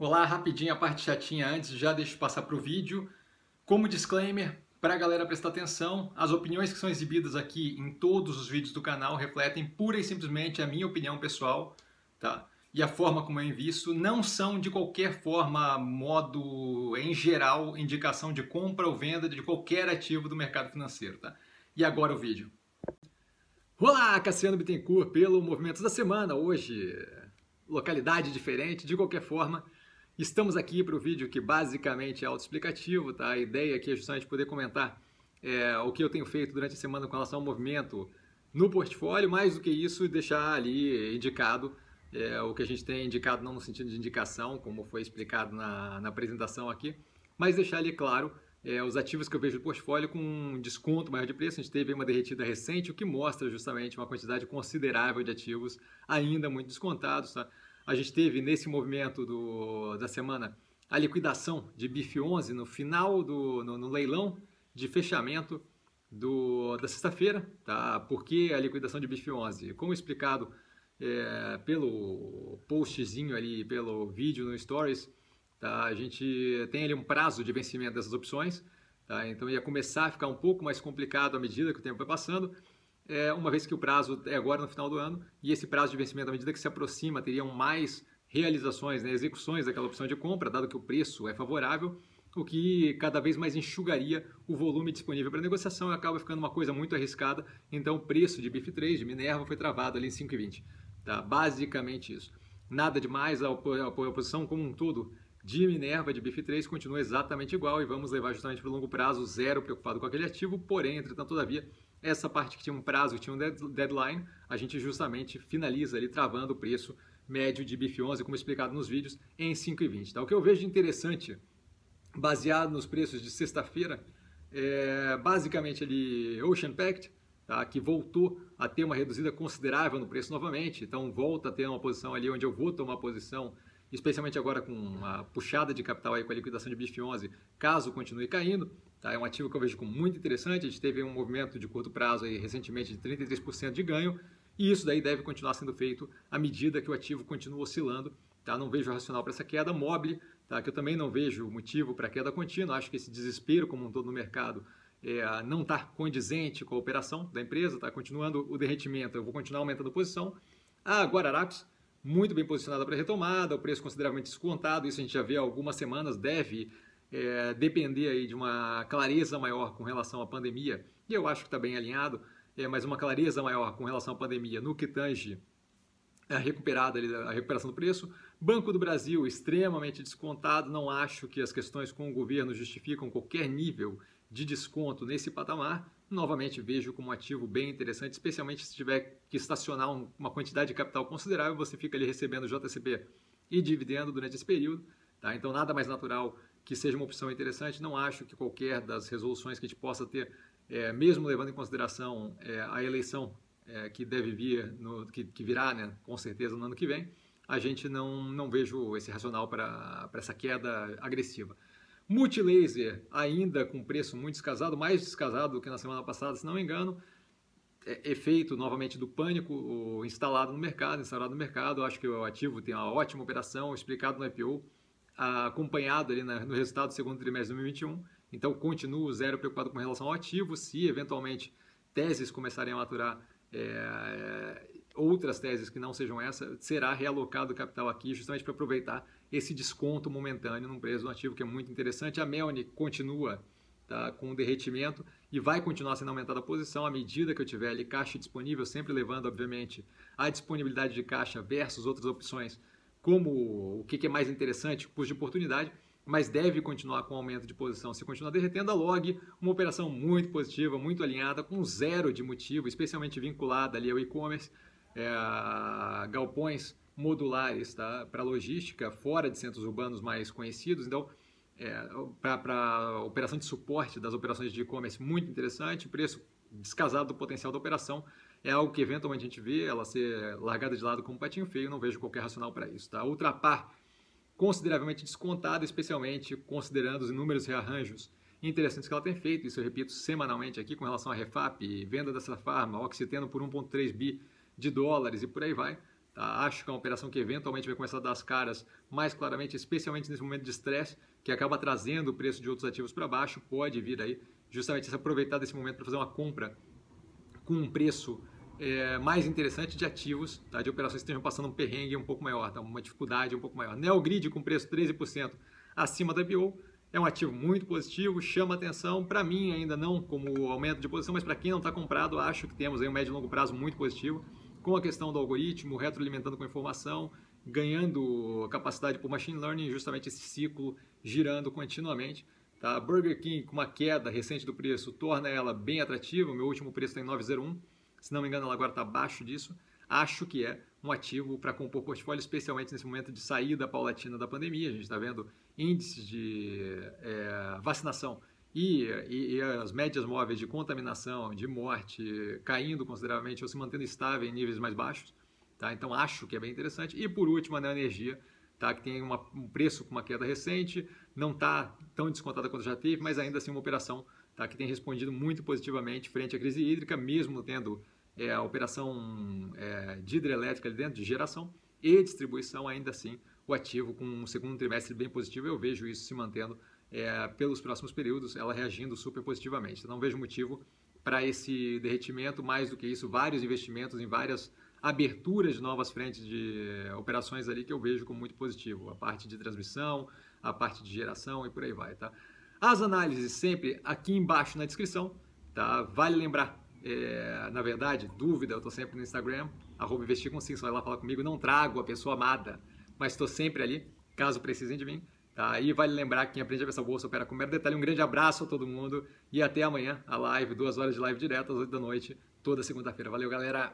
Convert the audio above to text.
Olá, rapidinho a parte chatinha antes, já deixo passar para o vídeo. Como disclaimer, para a galera prestar atenção, as opiniões que são exibidas aqui em todos os vídeos do canal refletem pura e simplesmente a minha opinião pessoal, tá? E a forma como eu invisto não são de qualquer forma, modo em geral, indicação de compra ou venda de qualquer ativo do mercado financeiro, tá? E agora o vídeo. Olá, Cassiano Bittencourt, pelo Movimentos da Semana. Hoje, localidade diferente, de qualquer forma, Estamos aqui para o vídeo que basicamente é autoexplicativo, tá? A ideia aqui é justamente poder comentar é, o que eu tenho feito durante a semana com relação ao movimento no portfólio, mais do que isso, deixar ali indicado é, o que a gente tem indicado, não no sentido de indicação, como foi explicado na, na apresentação aqui, mas deixar ali claro é, os ativos que eu vejo no portfólio com um desconto maior de preço. A gente teve uma derretida recente, o que mostra justamente uma quantidade considerável de ativos ainda muito descontados. Tá? A gente teve nesse movimento do, da semana a liquidação de BIF 11 no final do no, no leilão de fechamento do, da sexta-feira. Tá? Por que a liquidação de BIF 11? Como explicado é, pelo postzinho ali, pelo vídeo no Stories, tá? a gente tem ali um prazo de vencimento dessas opções. Tá? Então ia começar a ficar um pouco mais complicado à medida que o tempo vai passando é, uma vez que o prazo é agora no final do ano e esse prazo de vencimento, à medida que se aproxima, teriam mais realizações, né, execuções daquela opção de compra, dado que o preço é favorável, o que cada vez mais enxugaria o volume disponível para negociação e acaba ficando uma coisa muito arriscada. Então, o preço de BIF3, de Minerva, foi travado ali em 5,20. Tá? Basicamente isso. Nada demais, a, op a posição como um todo de Minerva, de BIF3, continua exatamente igual e vamos levar justamente para o longo prazo, zero preocupado com aquele ativo, porém, entretanto, todavia, essa parte que tinha um prazo, tinha um deadline, a gente justamente finaliza ali travando o preço médio de BIF11, como explicado nos vídeos, em 5,20. Tá? O que eu vejo de interessante, baseado nos preços de sexta-feira, é basicamente ali Ocean Pact, tá? que voltou a ter uma reduzida considerável no preço novamente, então volta a ter uma posição ali onde eu vou tomar posição especialmente agora com a puxada de capital aí com a liquidação de BIF 11, caso continue caindo. Tá? É um ativo que eu vejo como muito interessante. A gente teve um movimento de curto prazo aí recentemente de 33% de ganho e isso daí deve continuar sendo feito à medida que o ativo continua oscilando. Tá? Não vejo racional para essa queda. Mobile, tá? que eu também não vejo motivo para queda contínua. Acho que esse desespero como um todo no mercado é, não está condizente com a operação da empresa. Está continuando o derretimento. Eu vou continuar aumentando a posição. A Guararapes, muito bem posicionada para retomada, o preço consideravelmente descontado, isso a gente já vê há algumas semanas, deve é, depender aí de uma clareza maior com relação à pandemia, e eu acho que está bem alinhado, é, mas uma clareza maior com relação à pandemia no que tange a recuperada a recuperação do preço. Banco do Brasil extremamente descontado, não acho que as questões com o governo justificam qualquer nível de desconto nesse patamar novamente vejo como um ativo bem interessante, especialmente se tiver que estacionar uma quantidade de capital considerável, você fica ali recebendo JCP e dividendo durante esse período. Tá? Então, nada mais natural que seja uma opção interessante. Não acho que qualquer das resoluções que a gente possa ter, é, mesmo levando em consideração é, a eleição é, que deve vir, no, que, que, virá né, com certeza no ano que vem, a gente não, não vejo esse racional para essa queda agressiva. Multilaser ainda com preço muito descasado, mais descasado do que na semana passada, se não me engano. É, efeito novamente do pânico instalado no mercado, instalado no mercado. Acho que o ativo tem uma ótima operação, explicado no IPO, acompanhado ali no resultado do segundo trimestre de 2021. Então continuo zero preocupado com relação ao ativo. Se eventualmente teses começarem a maturar é, outras teses que não sejam essa, será realocado capital aqui justamente para aproveitar esse desconto momentâneo num preço do ativo que é muito interessante. A Melni continua tá, com derretimento e vai continuar sendo aumentada a posição à medida que eu tiver ali caixa disponível, sempre levando, obviamente, a disponibilidade de caixa versus outras opções, como o que é mais interessante, custo de oportunidade, mas deve continuar com aumento de posição. Se continuar derretendo, a log, uma operação muito positiva, muito alinhada, com zero de motivo, especialmente vinculada ali ao e-commerce, é, galpões modulares tá? para logística fora de centros urbanos mais conhecidos. Então, é, para operação de suporte das operações de e-commerce, muito interessante. Preço descasado do potencial da operação é algo que eventualmente a gente vê ela ser largada de lado como patinho feio. Não vejo qualquer racional para isso. Tá? Ultrapar consideravelmente descontada, especialmente considerando os inúmeros rearranjos interessantes que ela tem feito. Isso eu repito semanalmente aqui com relação à Refap, venda dessa farma, Oxiteno por 1,3 bi de dólares e por aí vai Tá? Acho que é uma operação que eventualmente vai começar a dar as caras mais claramente, especialmente nesse momento de estresse, que acaba trazendo o preço de outros ativos para baixo, pode vir aí justamente se aproveitar desse momento para fazer uma compra com um preço é, mais interessante de ativos, tá? de operações que estejam passando um perrengue um pouco maior, tá? uma dificuldade um pouco maior. Neogrid com preço 13% acima da BO é um ativo muito positivo, chama atenção. Para mim, ainda não como aumento de posição, mas para quem não está comprado, acho que temos aí um médio e longo prazo muito positivo, com a questão do algoritmo, retroalimentando com informação, ganhando capacidade por machine learning, justamente esse ciclo girando continuamente. Tá? Burger King, com uma queda recente do preço, torna ela bem atrativa. O meu último preço está em 901. Se não me engano, ela agora está abaixo disso. Acho que é um ativo para compor portfólio, especialmente nesse momento de saída paulatina da pandemia. A gente está vendo índices de é, vacinação e, e, e, as médias móveis de contaminação, de morte, caindo consideravelmente ou se mantendo estável em níveis mais baixos. Tá? Então, acho que é bem interessante. E, por último, a Neoenergia, tá? que tem uma, um preço com uma queda recente, não está tão descontada quanto já teve, mas ainda assim uma operação tá? que tem respondido muito positivamente frente à crise hídrica, mesmo tendo é, a operação é, de hidrelétrica ali dentro, de geração e distribuição, ainda assim o ativo com um segundo trimestre bem positivo, eu vejo isso se mantendo é, pelos próximos períodos, ela reagindo super positivamente. Não vejo motivo para esse derretimento, mais do que isso, vários investimentos em várias aberturas de novas frentes de operações ali que eu vejo como muito positivo. A parte de transmissão, a parte de geração e por aí vai, tá? As análises sempre aqui embaixo na descrição, tá? Vale lembrar, é, na verdade, dúvida, eu estou sempre no Instagram, arroba investir com sim, só vai lá falar comigo, não trago a pessoa amada, mas estou sempre ali, caso precisem de mim, tá? E vale lembrar que quem aprende a ver essa bolsa opera com mero detalhe. Um grande abraço a todo mundo e até amanhã, a live, duas horas de live direto às 8 da noite, toda segunda-feira. Valeu, galera!